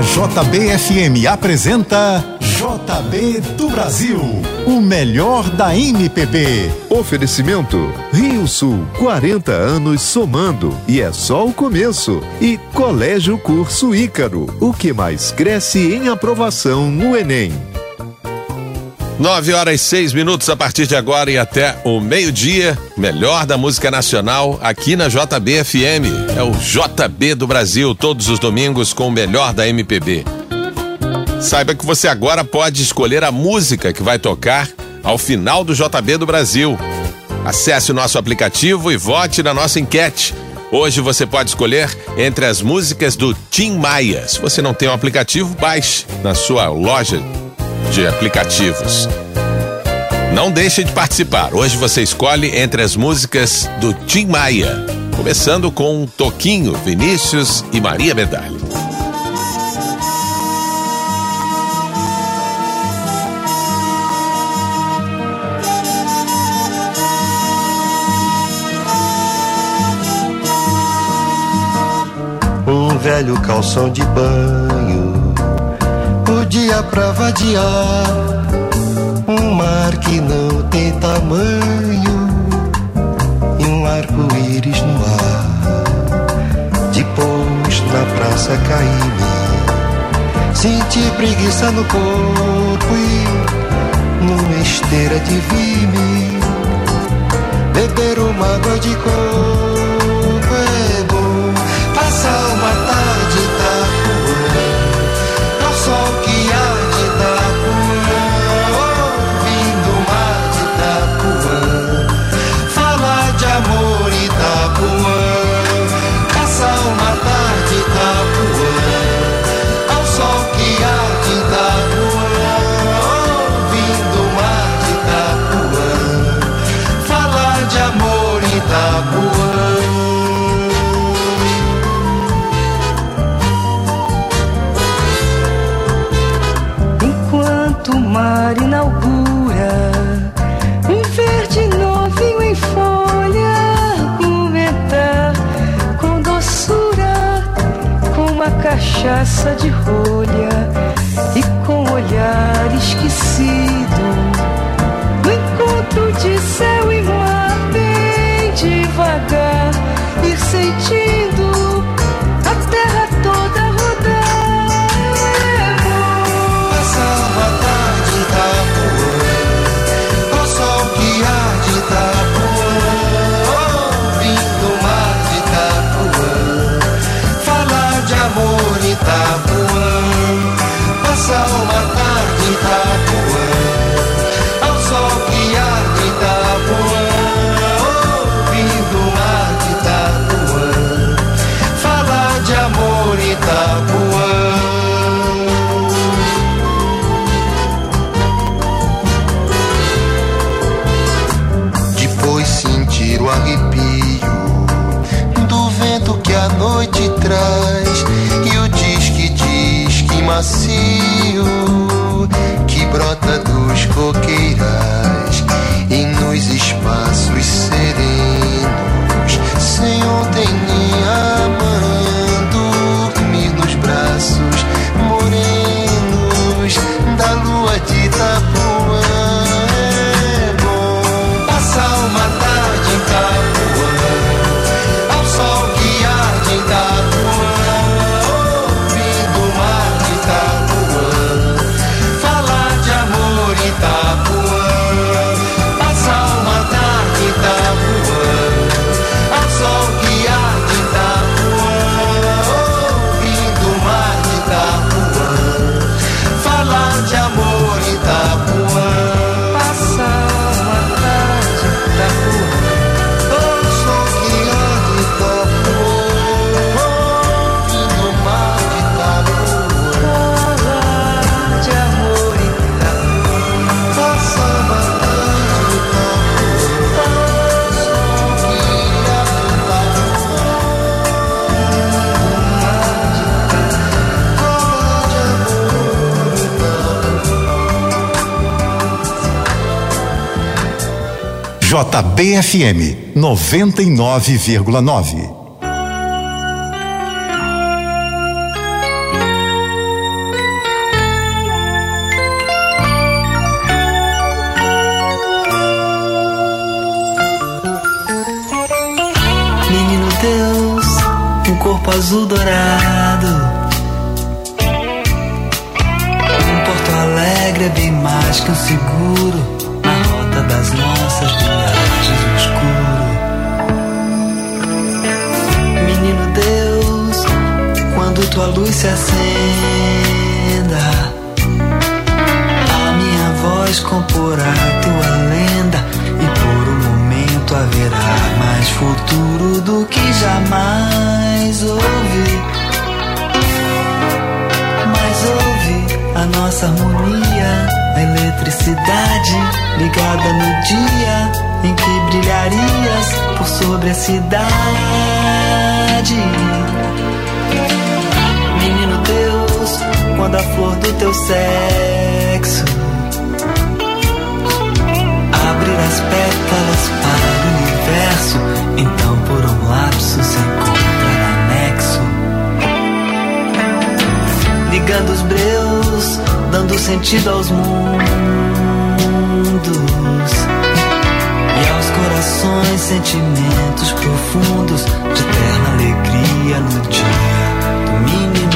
A JBFM apresenta JB do Brasil, o melhor da MPB. Oferecimento Rio Sul, 40 anos somando e é só o começo. E Colégio Curso Ícaro, o que mais cresce em aprovação no Enem. Nove horas e seis minutos a partir de agora e até o meio-dia. Melhor da música nacional aqui na JBFM. É o JB do Brasil, todos os domingos com o melhor da MPB. Saiba que você agora pode escolher a música que vai tocar ao final do JB do Brasil. Acesse o nosso aplicativo e vote na nossa enquete. Hoje você pode escolher entre as músicas do Tim Maia. Se você não tem o um aplicativo, baixe na sua loja de aplicativos. Não deixe de participar. Hoje você escolhe entre as músicas do Tim Maia, começando com Toquinho, Vinícius e Maria Medalha. Um velho calção de banho dia pra vadiar. Um mar que não tem tamanho e um arco-íris no ar. Depois na praça caí-me, senti preguiça no corpo e numa esteira de vime beber uma água de coco é bom. Passar uma tarde cachaça de rolha na BFM 99,9. Menino Deus, um corpo azul dourado. Um Porto Alegre é bem mais que um seguro tua luz se acenda, a minha voz comporá tua lenda e por um momento haverá mais futuro do que jamais ouvi. Mas ouve a nossa harmonia, a eletricidade ligada no dia em que brilharias por sobre a cidade. Quando a flor do teu sexo abrir as pétalas para o universo, então por um lapso se encontra anexo. Ligando os breus, dando sentido aos mundos e aos corações sentimentos profundos de terna alegria no dia do menino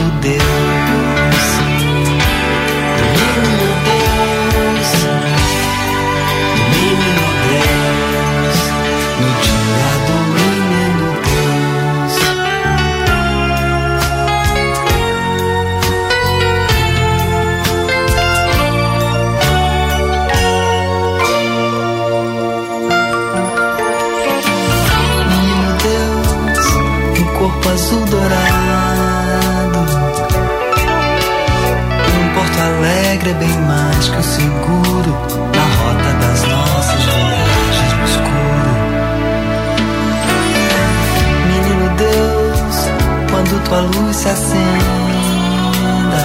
se acenda,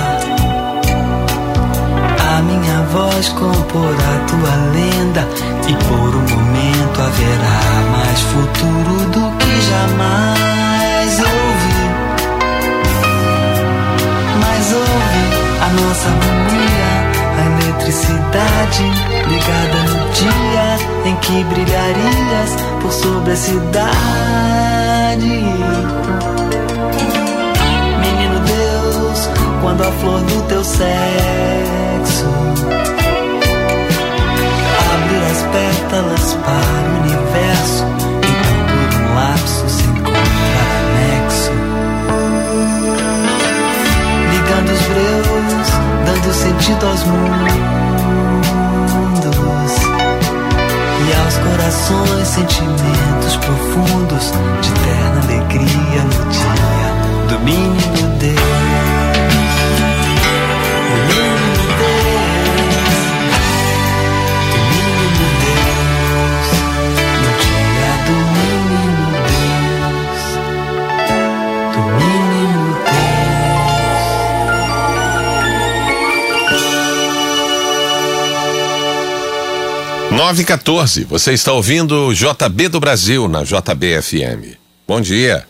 a minha voz comporá tua lenda e por um momento haverá mais futuro do que jamais ouvi. Mas ouve a nossa harmonia, a eletricidade ligada no dia em que brilharias por sobre a cidade. Quando a flor do teu sexo abrir as pétalas para o universo, então por um lapso se encontra anexo. Ligando os breus, dando sentido aos mundos e aos corações sentimentos profundos de terna alegria no dia do menino Deus. 914. Você está ouvindo JB do Brasil na JBFM. Bom dia.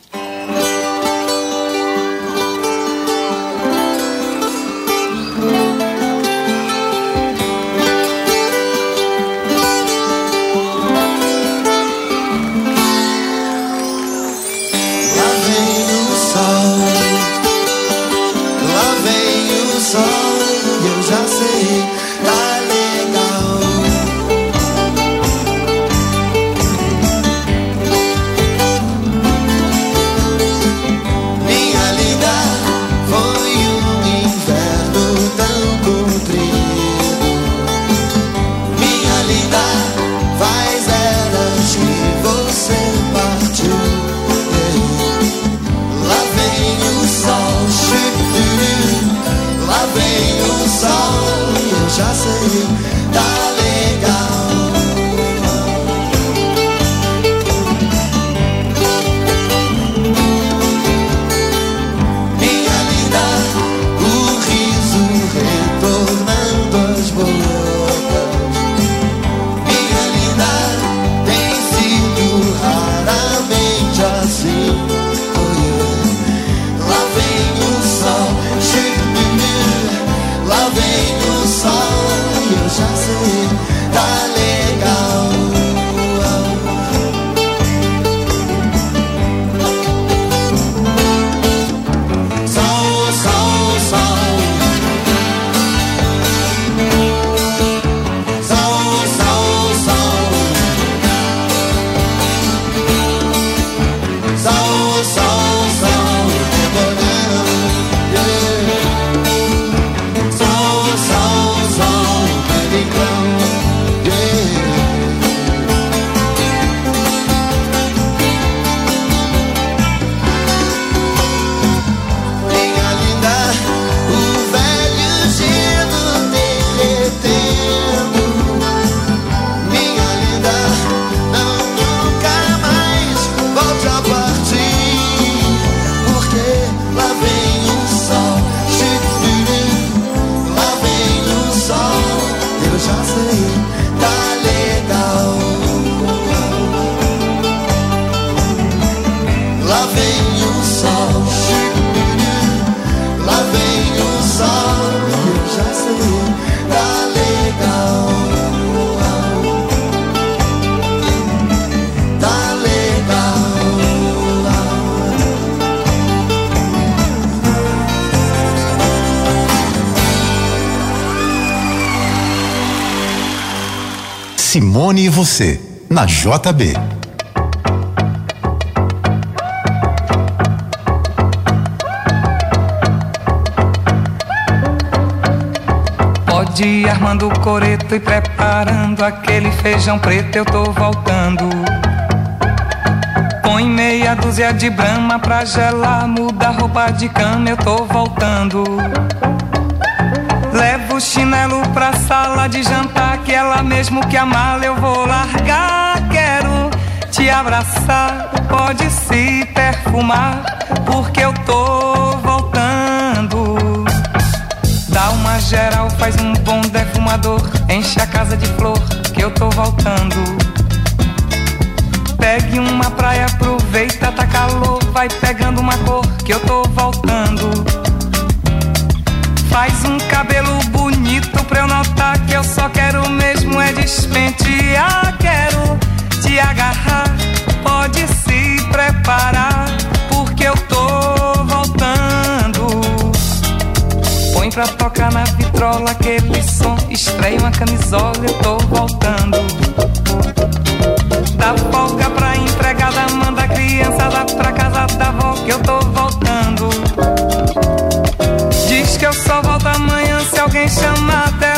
just Simone e você, na JB. Pode ir armando o coreto e preparando aquele feijão preto, eu tô voltando. Põe meia dúzia de brama pra gelar, muda roupa de cama, eu tô voltando. O chinelo pra sala de jantar, que ela mesmo que a mala eu vou largar. Quero te abraçar, pode se perfumar, porque eu tô voltando. Dá uma geral, faz um bom defumador, enche a casa de flor, que eu tô voltando. Pegue uma praia, aproveita, tá calor, vai pegando uma cor, que eu tô voltando. Faz um cabelo bonito pra eu notar que eu só quero mesmo é despentear. Quero te agarrar, pode se preparar, porque eu tô voltando. Põe pra tocar na vitrola aquele som, estreia uma camisola, eu tô voltando. Dá folga pra empregada, manda a criançada pra casa da avó que eu tô voltando. Diz que eu só volto amanhã se alguém chamar telefone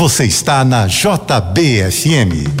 Você está na JBFM.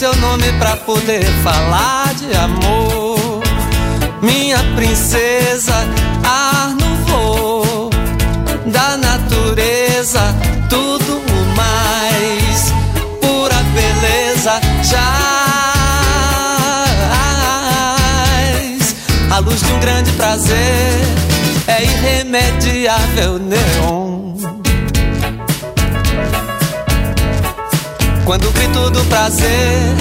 Seu nome pra poder falar de amor, minha princesa, ar no voo da natureza, tudo mais, pura beleza, jaz. A luz de um grande prazer é irremediável, neon. Quando o grito do prazer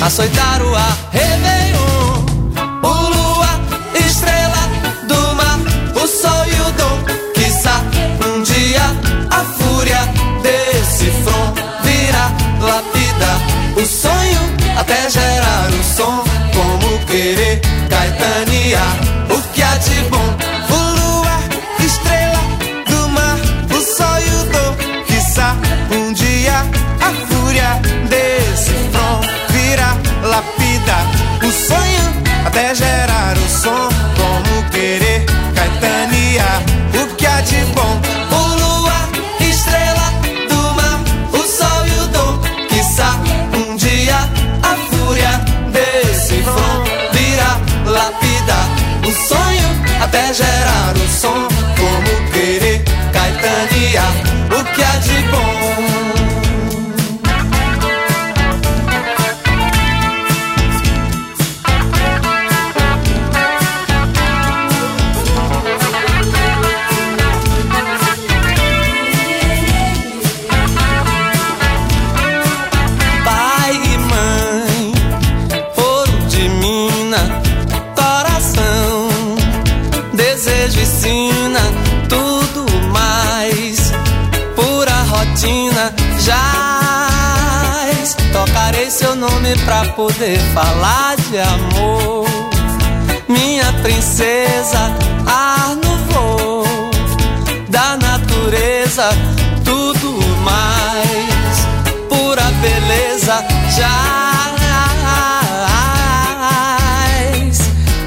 açoitar o ar, Réveillon, o lua, estrela do mar, o sol e o dom, quiçá um dia a fúria desse front virá lapida o sonho até gerar o som, como querer caetanear o que há de bom. Sonho nome pra poder falar de amor, minha princesa, ar no voo da natureza, tudo mais, pura beleza, jaz.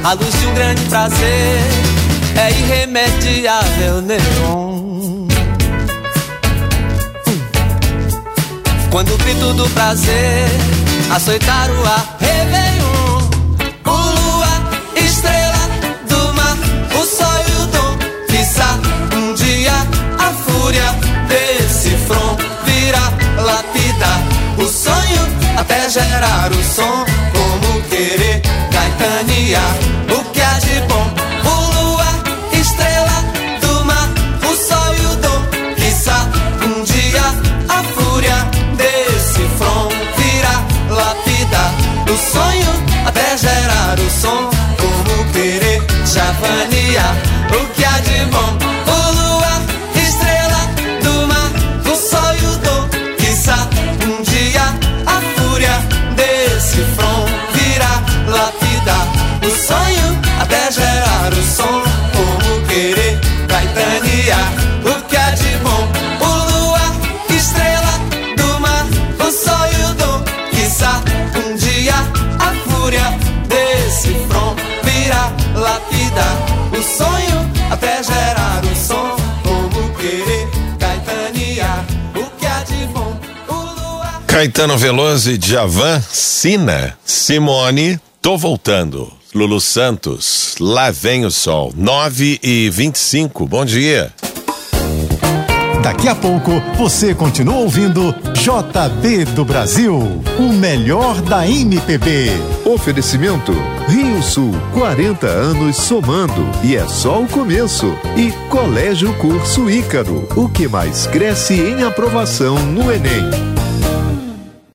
A luz de um grande prazer é irremediável, neon. Quando o grito do prazer açoitar o ar, Réveillon, o lua, estrela do mar, o sol e o dom, quiçá um dia a fúria desse front virá lapidar o sonho até gerar o som, como querer caetanear Caetano Veloso e Djavan, Sina, Simone, tô voltando. Lulu Santos, lá vem o sol. 9 e 25 bom dia. Daqui a pouco você continua ouvindo JB do Brasil, o melhor da MPB. Oferecimento Rio Sul, 40 anos somando e é só o começo. E Colégio Curso Ícaro, o que mais cresce em aprovação no Enem.